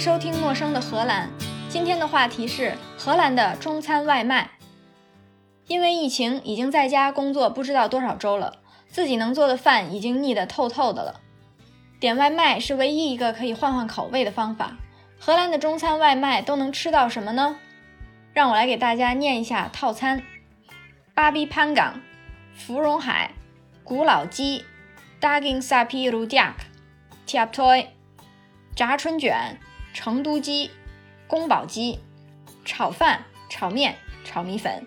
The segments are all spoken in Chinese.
收听《陌生的荷兰》，今天的话题是荷兰的中餐外卖。因为疫情，已经在家工作不知道多少周了，自己能做的饭已经腻得透透的了。点外卖是唯一一个可以换换口味的方法。荷兰的中餐外卖都能吃到什么呢？让我来给大家念一下套餐：巴比潘港、芙蓉海、古老鸡、Daging sapi rujak、Tiap toy、炸春卷。成都鸡、宫保鸡、炒饭、炒面、炒米粉。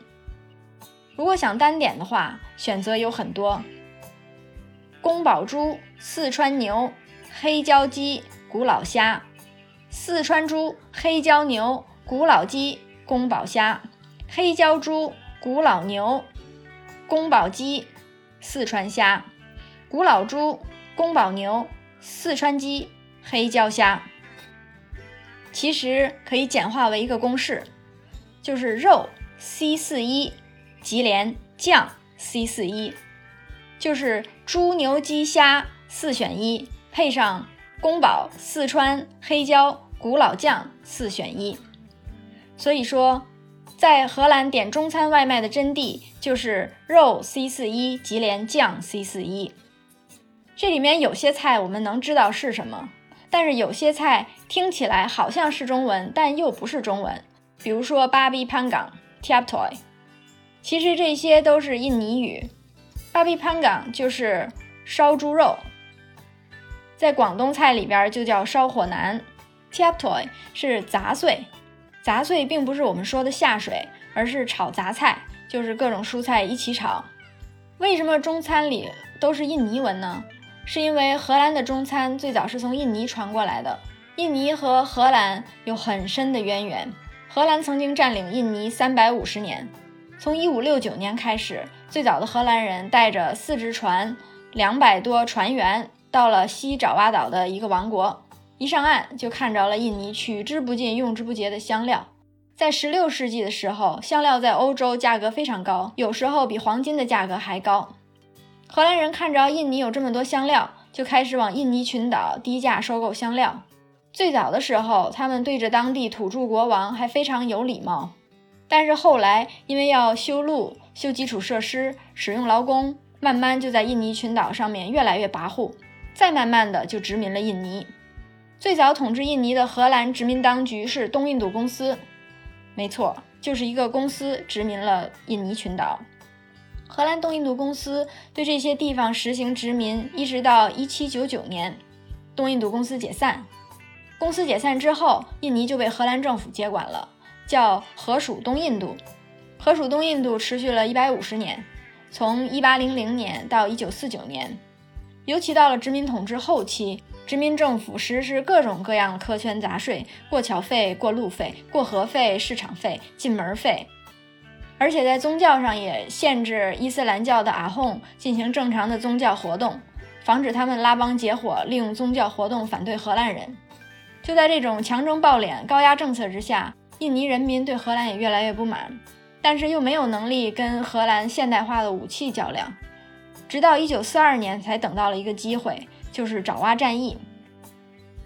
如果想单点的话，选择有很多：宫保猪、四川牛、黑椒鸡、古老虾；四川猪、黑椒牛、古老鸡、宫保虾；黑椒猪、古老牛、宫保鸡、四川虾；古老猪、宫保牛、四川鸡、黑椒虾。其实可以简化为一个公式，就是肉 C 四一，吉连酱 C 四一，就是猪牛鸡虾四选一，配上宫保四川黑椒古老酱四选一。所以说，在荷兰点中餐外卖的真谛就是肉 C 四一，吉连酱 C 四一。这里面有些菜我们能知道是什么。但是有些菜听起来好像是中文，但又不是中文。比如说巴比潘港 （Tiap Toy），其实这些都是印尼语。巴比潘港就是烧猪肉，在广东菜里边就叫烧火腩。Tiap Toy 是杂碎，杂碎并不是我们说的下水，而是炒杂菜，就是各种蔬菜一起炒。为什么中餐里都是印尼文呢？是因为荷兰的中餐最早是从印尼传过来的。印尼和荷兰有很深的渊源。荷兰曾经占领印尼三百五十年，从一五六九年开始，最早的荷兰人带着四只船、两百多船员到了西爪哇岛的一个王国，一上岸就看着了印尼取之不尽、用之不竭的香料。在十六世纪的时候，香料在欧洲价格非常高，有时候比黄金的价格还高。荷兰人看着印尼有这么多香料，就开始往印尼群岛低价收购香料。最早的时候，他们对着当地土著国王还非常有礼貌。但是后来，因为要修路、修基础设施、使用劳工，慢慢就在印尼群岛上面越来越跋扈。再慢慢的就殖民了印尼。最早统治印尼的荷兰殖民当局是东印度公司，没错，就是一个公司殖民了印尼群岛。荷兰东印度公司对这些地方实行殖民，一直到一七九九年，东印度公司解散。公司解散之后，印尼就被荷兰政府接管了，叫荷属东印度。荷属东印度持续了一百五十年，从一八零零年到一九四九年。尤其到了殖民统治后期，殖民政府实施各种各样的苛捐杂税：过桥费、过路费、过河费、市场费、进门费。而且在宗教上也限制伊斯兰教的阿訇进行正常的宗教活动，防止他们拉帮结伙，利用宗教活动反对荷兰人。就在这种强征暴敛、高压政策之下，印尼人民对荷兰也越来越不满，但是又没有能力跟荷兰现代化的武器较量。直到1942年才等到了一个机会，就是爪哇战役。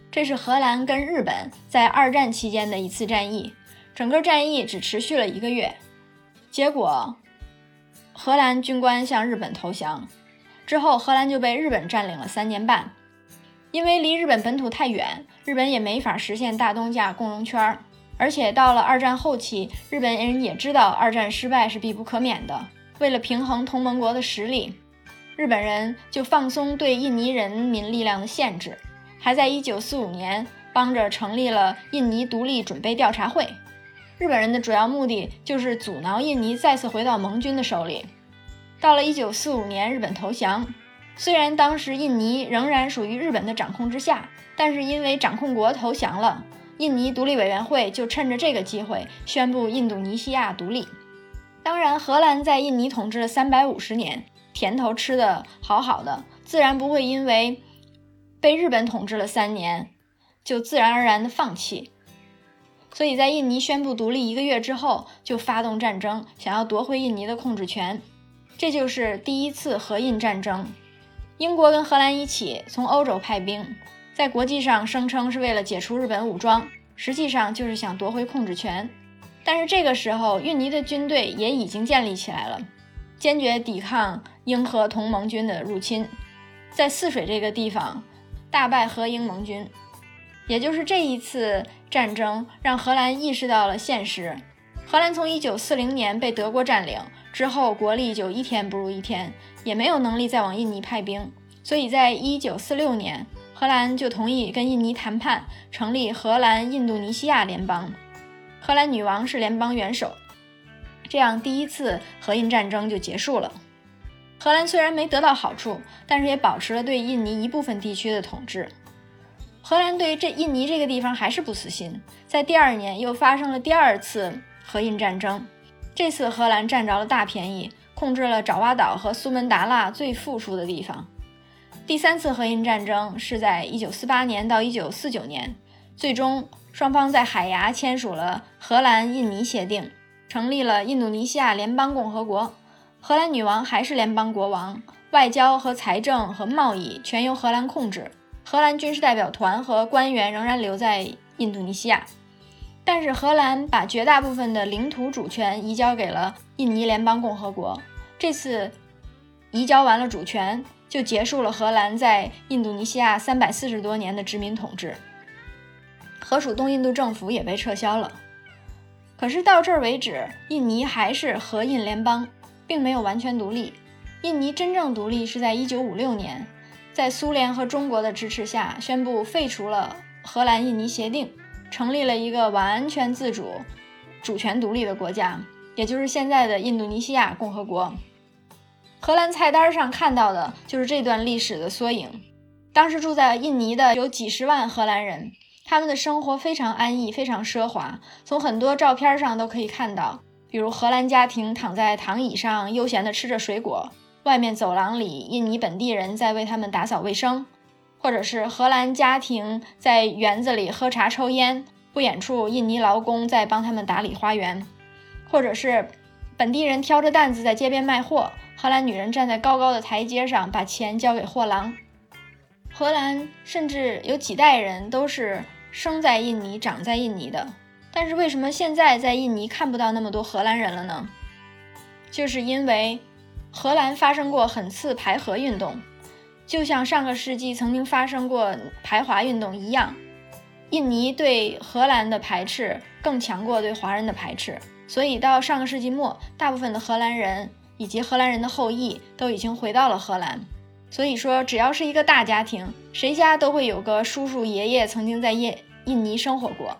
这是荷兰跟日本在二战期间的一次战役，整个战役只持续了一个月。结果，荷兰军官向日本投降之后，荷兰就被日本占领了三年半。因为离日本本土太远，日本也没法实现大东亚共荣圈。而且到了二战后期，日本人也知道二战失败是必不可免的。为了平衡同盟国的实力，日本人就放松对印尼人民力量的限制，还在1945年帮着成立了印尼独立准备调查会。日本人的主要目的就是阻挠印尼再次回到盟军的手里。到了1945年，日本投降。虽然当时印尼仍然属于日本的掌控之下，但是因为掌控国投降了，印尼独立委员会就趁着这个机会宣布印度尼西亚独立。当然，荷兰在印尼统治了三百五十年，甜头吃得好好的，自然不会因为被日本统治了三年就自然而然的放弃。所以在印尼宣布独立一个月之后，就发动战争，想要夺回印尼的控制权。这就是第一次荷印战争。英国跟荷兰一起从欧洲派兵，在国际上声称是为了解除日本武装，实际上就是想夺回控制权。但是这个时候，印尼的军队也已经建立起来了，坚决抵抗英荷同盟军的入侵，在泗水这个地方大败荷英盟军。也就是这一次战争，让荷兰意识到了现实。荷兰从1940年被德国占领之后，国力就一天不如一天，也没有能力再往印尼派兵，所以在1946年，荷兰就同意跟印尼谈判，成立荷兰印度尼西亚联邦。荷兰女王是联邦元首，这样第一次荷印战争就结束了。荷兰虽然没得到好处，但是也保持了对印尼一部分地区的统治。荷兰对于这印尼这个地方还是不死心，在第二年又发生了第二次荷印战争。这次荷兰占着了大便宜，控制了爪哇岛和苏门答腊最富庶的地方。第三次荷印战争是在1948年到1949年，最终。双方在海牙签署了荷兰印尼协定，成立了印度尼西亚联邦共和国。荷兰女王还是联邦国王，外交和财政和贸易全由荷兰控制。荷兰军事代表团和官员仍然留在印度尼西亚，但是荷兰把绝大部分的领土主权移交给了印尼联邦共和国。这次移交完了主权，就结束了荷兰在印度尼西亚三百四十多年的殖民统治。荷属东印度政府也被撤销了，可是到这儿为止，印尼还是荷印联邦，并没有完全独立。印尼真正独立是在1956年，在苏联和中国的支持下，宣布废除了荷兰印尼协定，成立了一个完全自主、主权独立的国家，也就是现在的印度尼西亚共和国。荷兰菜单上看到的就是这段历史的缩影。当时住在印尼的有几十万荷兰人。他们的生活非常安逸，非常奢华。从很多照片上都可以看到，比如荷兰家庭躺在躺椅上悠闲地吃着水果，外面走廊里印尼本地人在为他们打扫卫生，或者是荷兰家庭在园子里喝茶抽烟，不远处印尼劳工在帮他们打理花园，或者是本地人挑着担子在街边卖货，荷兰女人站在高高的台阶上把钱交给货郎。荷兰甚至有几代人都是。生在印尼、长在印尼的，但是为什么现在在印尼看不到那么多荷兰人了呢？就是因为荷兰发生过很次排荷运动，就像上个世纪曾经发生过排华运动一样。印尼对荷兰的排斥更强过对华人的排斥，所以到上个世纪末，大部分的荷兰人以及荷兰人的后裔都已经回到了荷兰。所以说，只要是一个大家庭，谁家都会有个叔叔爷爷曾经在印印尼生活过，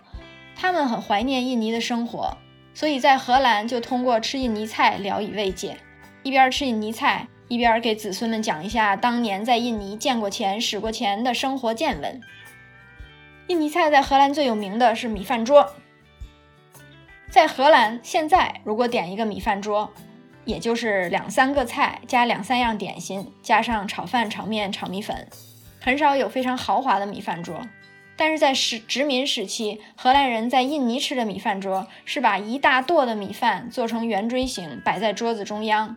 他们很怀念印尼的生活，所以在荷兰就通过吃印尼菜聊以慰藉，一边吃印尼菜，一边给子孙们讲一下当年在印尼见过钱、使过钱的生活见闻。印尼菜在荷兰最有名的是米饭桌，在荷兰现在如果点一个米饭桌。也就是两三个菜加两三样点心，加上炒饭、炒面、炒米粉，很少有非常豪华的米饭桌。但是在时殖民时期，荷兰人在印尼吃的米饭桌是把一大垛的米饭做成圆锥形摆在桌子中央，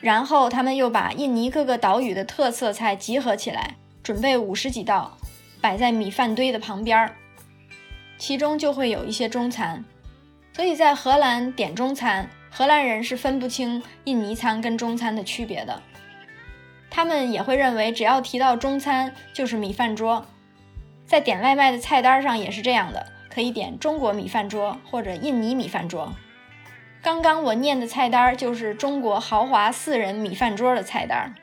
然后他们又把印尼各个岛屿的特色菜集合起来，准备五十几道摆在米饭堆的旁边儿，其中就会有一些中餐。所以在荷兰点中餐。荷兰人是分不清印尼餐跟中餐的区别的，他们也会认为只要提到中餐就是米饭桌，在点外卖的菜单上也是这样的，可以点中国米饭桌或者印尼米饭桌。刚刚我念的菜单就是中国豪华四人米饭桌的菜单。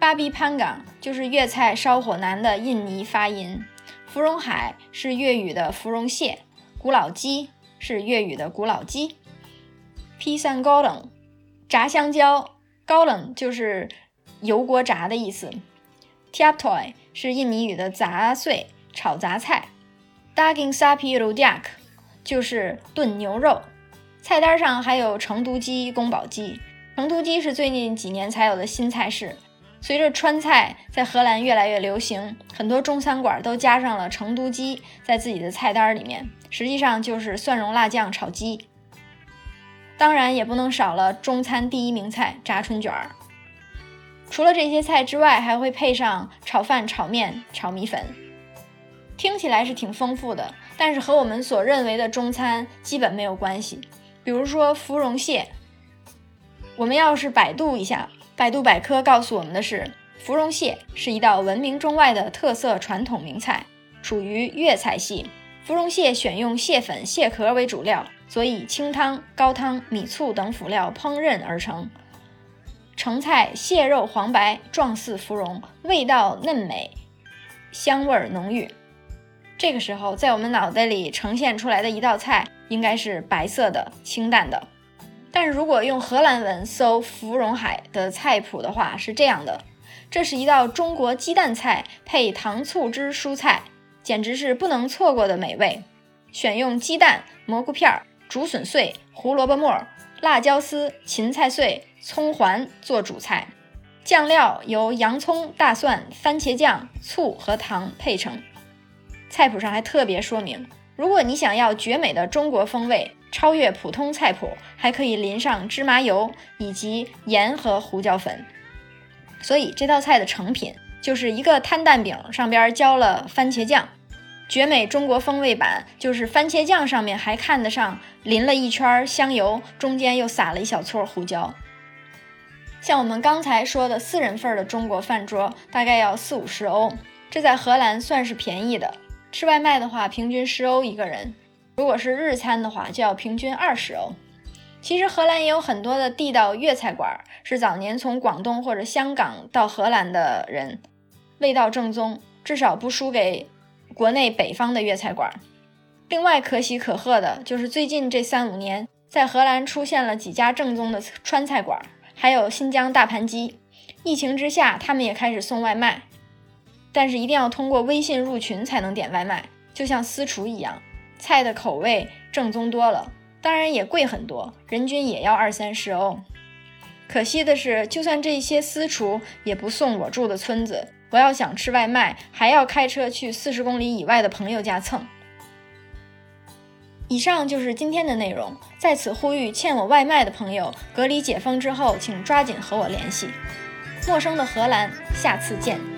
巴比潘港就是粤菜烧火腩的印尼发音，芙蓉海是粤语的芙蓉蟹，古老鸡是粤语的古老鸡。披萨高冷，炸香蕉高冷就是油锅炸的意思。Tiaptoy 是印尼语的杂碎炒杂菜。Daging sapi rojak 就是炖牛肉。菜单上还有成都鸡、宫保鸡。成都鸡是最近几年才有的新菜式。随着川菜在荷兰越来越流行，很多中餐馆都加上了成都鸡在自己的菜单里面，实际上就是蒜蓉辣酱炒鸡。当然也不能少了中餐第一名菜炸春卷儿。除了这些菜之外，还会配上炒饭、炒面、炒米粉。听起来是挺丰富的，但是和我们所认为的中餐基本没有关系。比如说芙蓉蟹，我们要是百度一下，百度百科告诉我们的是，芙蓉蟹是一道闻名中外的特色传统名菜，属于粤菜系。芙蓉蟹选用蟹粉、蟹壳为主料，所以清汤、高汤、米醋等辅料烹饪而成。成菜蟹肉黄白，状似芙蓉，味道嫩美，香味浓郁。这个时候，在我们脑袋里呈现出来的一道菜应该是白色的、清淡的。但如果用荷兰文搜芙蓉海的菜谱的话，是这样的：这是一道中国鸡蛋菜配糖醋汁蔬菜。简直是不能错过的美味。选用鸡蛋、蘑菇片、竹笋碎、胡萝卜末、辣椒丝、芹菜碎、葱环做主菜，酱料由洋葱、大蒜、番茄酱、醋和糖配成。菜谱上还特别说明，如果你想要绝美的中国风味，超越普通菜谱，还可以淋上芝麻油以及盐和胡椒粉。所以这道菜的成品。就是一个摊蛋饼，上边浇了番茄酱，绝美中国风味版就是番茄酱上面还看得上淋了一圈香油，中间又撒了一小撮胡椒。像我们刚才说的四人份的中国饭桌，大概要四五十欧，这在荷兰算是便宜的。吃外卖的话，平均十欧一个人；如果是日餐的话，就要平均二十欧。其实荷兰也有很多的地道粤菜馆，是早年从广东或者香港到荷兰的人。味道正宗，至少不输给国内北方的粤菜馆。另外可喜可贺的就是最近这三五年，在荷兰出现了几家正宗的川菜馆，还有新疆大盘鸡。疫情之下，他们也开始送外卖，但是一定要通过微信入群才能点外卖，就像私厨一样，菜的口味正宗多了，当然也贵很多，人均也要二三十欧。可惜的是，就算这些私厨也不送我住的村子。我要想吃外卖，还要开车去四十公里以外的朋友家蹭。以上就是今天的内容，在此呼吁欠我外卖的朋友，隔离解封之后，请抓紧和我联系。陌生的荷兰，下次见。